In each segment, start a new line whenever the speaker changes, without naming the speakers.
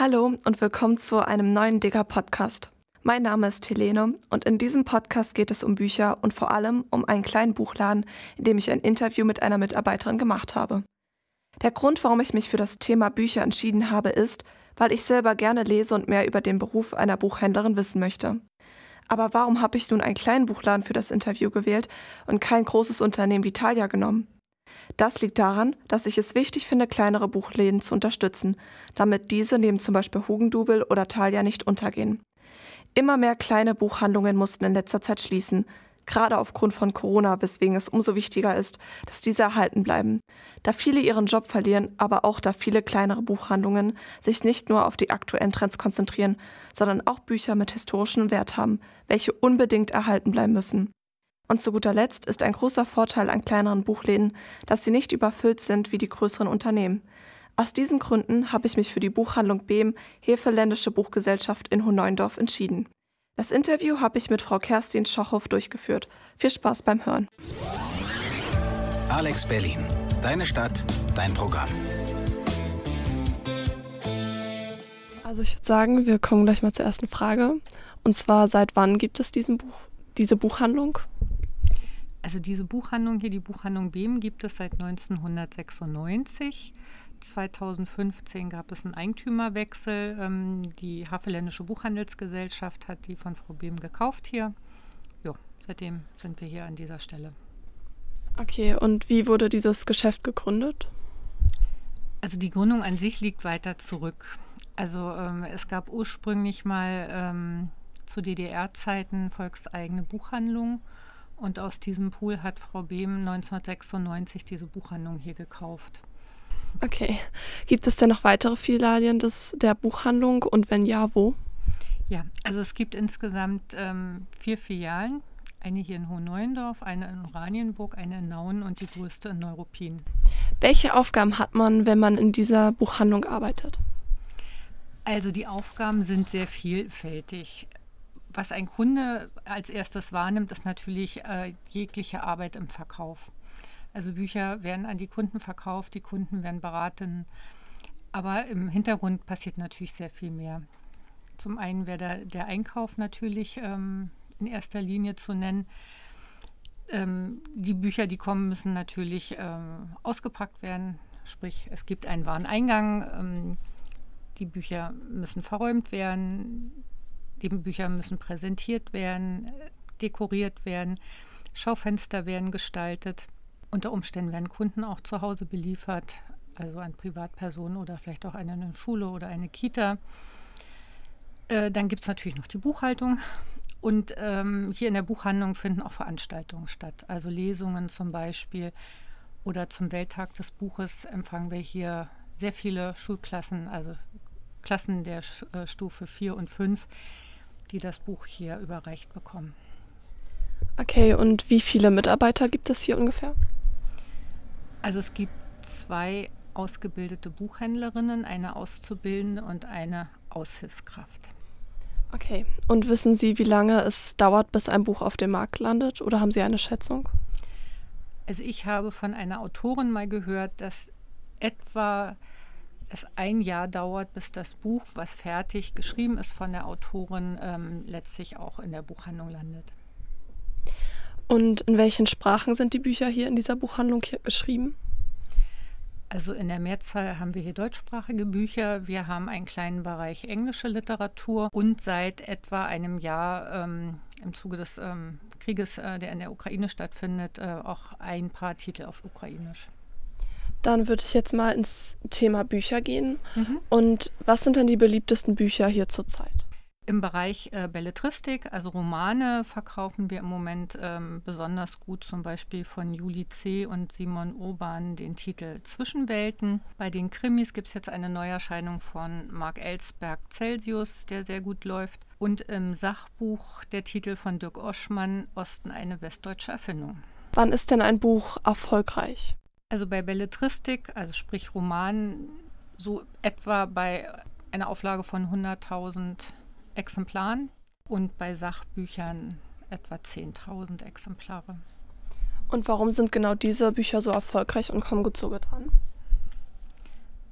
Hallo und willkommen zu einem neuen Digger Podcast. Mein Name ist Helene und in diesem Podcast geht es um Bücher und vor allem um einen kleinen Buchladen, in dem ich ein Interview mit einer Mitarbeiterin gemacht habe. Der Grund, warum ich mich für das Thema Bücher entschieden habe, ist, weil ich selber gerne lese und mehr über den Beruf einer Buchhändlerin wissen möchte. Aber warum habe ich nun einen kleinen Buchladen für das Interview gewählt und kein großes Unternehmen wie Thalia genommen? Das liegt daran, dass ich es wichtig finde, kleinere Buchläden zu unterstützen, damit diese neben zum Beispiel Hugendubel oder Thalia nicht untergehen. Immer mehr kleine Buchhandlungen mussten in letzter Zeit schließen, gerade aufgrund von Corona, weswegen es umso wichtiger ist, dass diese erhalten bleiben. Da viele ihren Job verlieren, aber auch da viele kleinere Buchhandlungen sich nicht nur auf die aktuellen Trends konzentrieren, sondern auch Bücher mit historischem Wert haben, welche unbedingt erhalten bleiben müssen. Und zu guter Letzt ist ein großer Vorteil an kleineren Buchläden, dass sie nicht überfüllt sind wie die größeren Unternehmen. Aus diesen Gründen habe ich mich für die Buchhandlung Behm Hefeländische Buchgesellschaft in Hohneundorf entschieden. Das Interview habe ich mit Frau Kerstin Schochhoff durchgeführt. Viel Spaß beim Hören.
Alex Berlin. Deine Stadt, dein Programm.
Also ich würde sagen, wir kommen gleich mal zur ersten Frage. Und zwar, seit wann gibt es diesen Buch, diese Buchhandlung?
Also diese Buchhandlung hier, die Buchhandlung Behm, gibt es seit 1996. 2015 gab es einen Eigentümerwechsel. Ähm, die Havelländische Buchhandelsgesellschaft hat die von Frau Behm gekauft hier. Ja, seitdem sind wir hier an dieser Stelle.
Okay, und wie wurde dieses Geschäft gegründet?
Also die Gründung an sich liegt weiter zurück. Also ähm, es gab ursprünglich mal ähm, zu DDR-Zeiten volkseigene Buchhandlungen und aus diesem Pool hat Frau Behm 1996 diese Buchhandlung hier gekauft.
Okay. Gibt es denn noch weitere Filialien des, der Buchhandlung und wenn ja, wo?
Ja, also es gibt insgesamt ähm, vier Filialen. Eine hier in Hohneuendorf, eine in Oranienburg, eine in Nauen und die größte in Neuruppin.
Welche Aufgaben hat man, wenn man in dieser Buchhandlung arbeitet?
Also die Aufgaben sind sehr vielfältig was ein Kunde als erstes wahrnimmt, ist natürlich äh, jegliche Arbeit im Verkauf. Also Bücher werden an die Kunden verkauft, die Kunden werden beraten, aber im Hintergrund passiert natürlich sehr viel mehr. Zum einen wäre der, der Einkauf natürlich ähm, in erster Linie zu nennen. Ähm, die Bücher, die kommen, müssen natürlich ähm, ausgepackt werden. Sprich, es gibt einen Wareneingang. Ähm, die Bücher müssen verräumt werden. Die Bücher müssen präsentiert werden, dekoriert werden, Schaufenster werden gestaltet. Unter Umständen werden Kunden auch zu Hause beliefert, also an Privatpersonen oder vielleicht auch eine Schule oder eine Kita. Äh, dann gibt es natürlich noch die Buchhaltung. Und ähm, hier in der Buchhandlung finden auch Veranstaltungen statt, also Lesungen zum Beispiel. Oder zum Welttag des Buches empfangen wir hier sehr viele Schulklassen, also Klassen der äh, Stufe 4 und 5, die das Buch hier überreicht bekommen.
Okay, und wie viele Mitarbeiter gibt es hier ungefähr?
Also es gibt zwei ausgebildete Buchhändlerinnen, eine Auszubildende und eine Aushilfskraft.
Okay, und wissen Sie, wie lange es dauert, bis ein Buch auf dem Markt landet oder haben Sie eine Schätzung?
Also ich habe von einer Autorin mal gehört, dass etwa es ein Jahr dauert, bis das Buch, was fertig geschrieben ist von der Autorin, ähm, letztlich auch in der Buchhandlung landet.
Und in welchen Sprachen sind die Bücher hier in dieser Buchhandlung geschrieben?
Also in der Mehrzahl haben wir hier deutschsprachige Bücher. Wir haben einen kleinen Bereich englische Literatur und seit etwa einem Jahr ähm, im Zuge des ähm, Krieges, äh, der in der Ukraine stattfindet, äh, auch ein paar Titel auf Ukrainisch.
Dann würde ich jetzt mal ins Thema Bücher gehen. Mhm. Und was sind denn die beliebtesten Bücher hier zurzeit?
Im Bereich äh, Belletristik, also Romane, verkaufen wir im Moment ähm, besonders gut, zum Beispiel von Juli C. und Simon Urban den Titel Zwischenwelten. Bei den Krimis gibt es jetzt eine Neuerscheinung von Marc Ellsberg Celsius, der sehr gut läuft. Und im Sachbuch der Titel von Dirk Oschmann, Osten eine westdeutsche Erfindung.
Wann ist denn ein Buch erfolgreich?
Also bei Belletristik, also sprich Roman, so etwa bei einer Auflage von 100.000 Exemplaren und bei Sachbüchern etwa 10.000 Exemplare.
Und warum sind genau diese Bücher so erfolgreich und kommen gut so getan?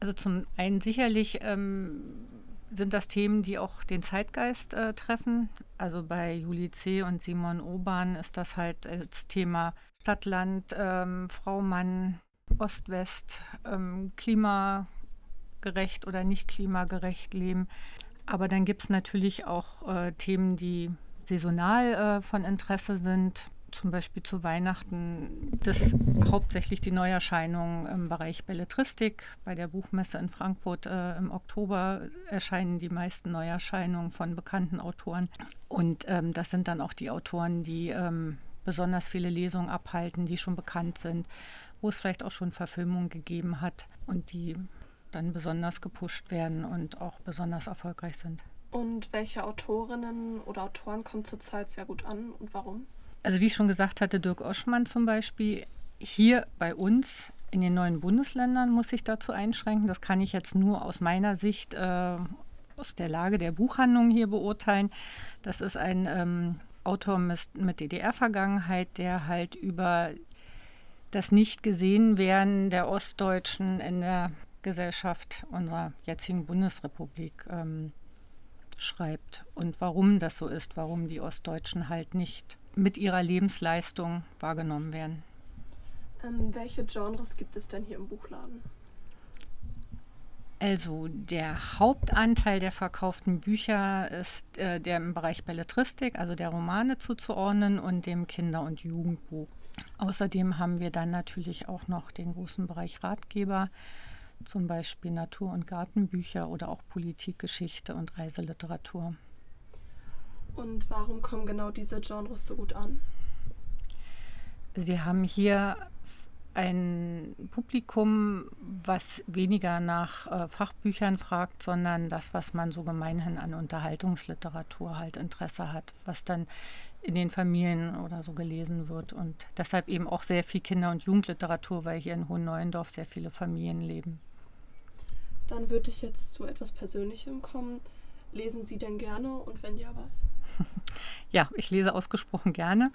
Also zum einen sicherlich ähm, sind das Themen, die auch den Zeitgeist äh, treffen. Also bei Juli C. und Simon Oban ist das halt das Thema Stadt-Land, ähm, Frau, Mann, Ost-West, ähm, klimagerecht oder nicht klimagerecht leben. Aber dann gibt es natürlich auch äh, Themen, die saisonal äh, von Interesse sind zum Beispiel zu Weihnachten das hauptsächlich die Neuerscheinungen im Bereich Belletristik. Bei der Buchmesse in Frankfurt äh, im Oktober erscheinen die meisten Neuerscheinungen von bekannten Autoren. Und ähm, das sind dann auch die Autoren, die ähm, besonders viele Lesungen abhalten, die schon bekannt sind, wo es vielleicht auch schon Verfilmungen gegeben hat und die dann besonders gepusht werden und auch besonders erfolgreich sind.
Und welche Autorinnen oder Autoren kommen zurzeit sehr gut an und warum?
Also wie ich schon gesagt hatte, Dirk Oschmann zum Beispiel, hier bei uns in den neuen Bundesländern muss ich dazu einschränken. Das kann ich jetzt nur aus meiner Sicht, äh, aus der Lage der Buchhandlung hier beurteilen. Das ist ein ähm, Autor mit, mit DDR-Vergangenheit, der halt über das Nicht-Gesehen-Werden der Ostdeutschen in der Gesellschaft unserer jetzigen Bundesrepublik ähm, schreibt und warum das so ist, warum die Ostdeutschen halt nicht mit ihrer Lebensleistung wahrgenommen werden.
Ähm, welche Genres gibt es denn hier im Buchladen?
Also der Hauptanteil der verkauften Bücher ist äh, der im Bereich Belletristik, also der Romane zuzuordnen und dem Kinder- und Jugendbuch. Außerdem haben wir dann natürlich auch noch den großen Bereich Ratgeber, zum Beispiel Natur- und Gartenbücher oder auch Politikgeschichte und Reiseliteratur.
Und warum kommen genau diese Genres so gut an?
Also wir haben hier ein Publikum, was weniger nach äh, Fachbüchern fragt, sondern das, was man so gemeinhin an Unterhaltungsliteratur halt Interesse hat, was dann in den Familien oder so gelesen wird. Und deshalb eben auch sehr viel Kinder- und Jugendliteratur, weil hier in Hohenneuendorf sehr viele Familien leben.
Dann würde ich jetzt zu etwas Persönlichem kommen. Lesen Sie denn gerne und wenn ja, was?
ja, ich lese ausgesprochen gerne.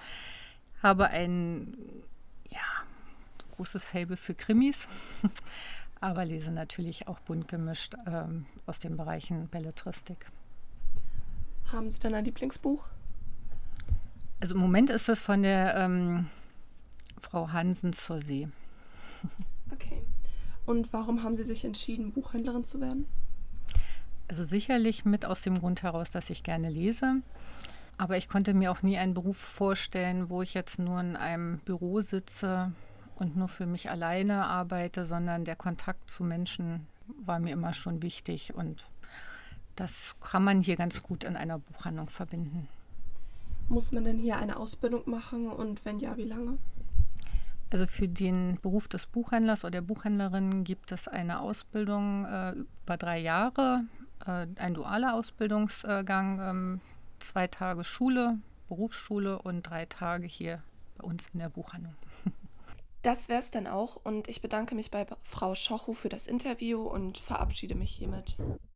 Habe ein ja, großes Faible für Krimis, aber lese natürlich auch bunt gemischt ähm, aus den Bereichen Belletristik.
Haben Sie denn ein Lieblingsbuch?
Also im Moment ist es von der ähm, Frau Hansen zur See.
Okay. Und warum haben Sie sich entschieden, Buchhändlerin zu werden?
Also sicherlich mit aus dem Grund heraus, dass ich gerne lese. Aber ich konnte mir auch nie einen Beruf vorstellen, wo ich jetzt nur in einem Büro sitze und nur für mich alleine arbeite, sondern der Kontakt zu Menschen war mir immer schon wichtig und das kann man hier ganz gut in einer Buchhandlung verbinden.
Muss man denn hier eine Ausbildung machen und wenn ja, wie lange?
Also für den Beruf des Buchhändlers oder der Buchhändlerin gibt es eine Ausbildung äh, über drei Jahre äh, ein dualer Ausbildungsgang, ähm, zwei Tage Schule, Berufsschule und drei Tage hier bei uns in der Buchhandlung.
Das wäre es dann auch und ich bedanke mich bei Frau Schochu für das Interview und verabschiede mich hiermit.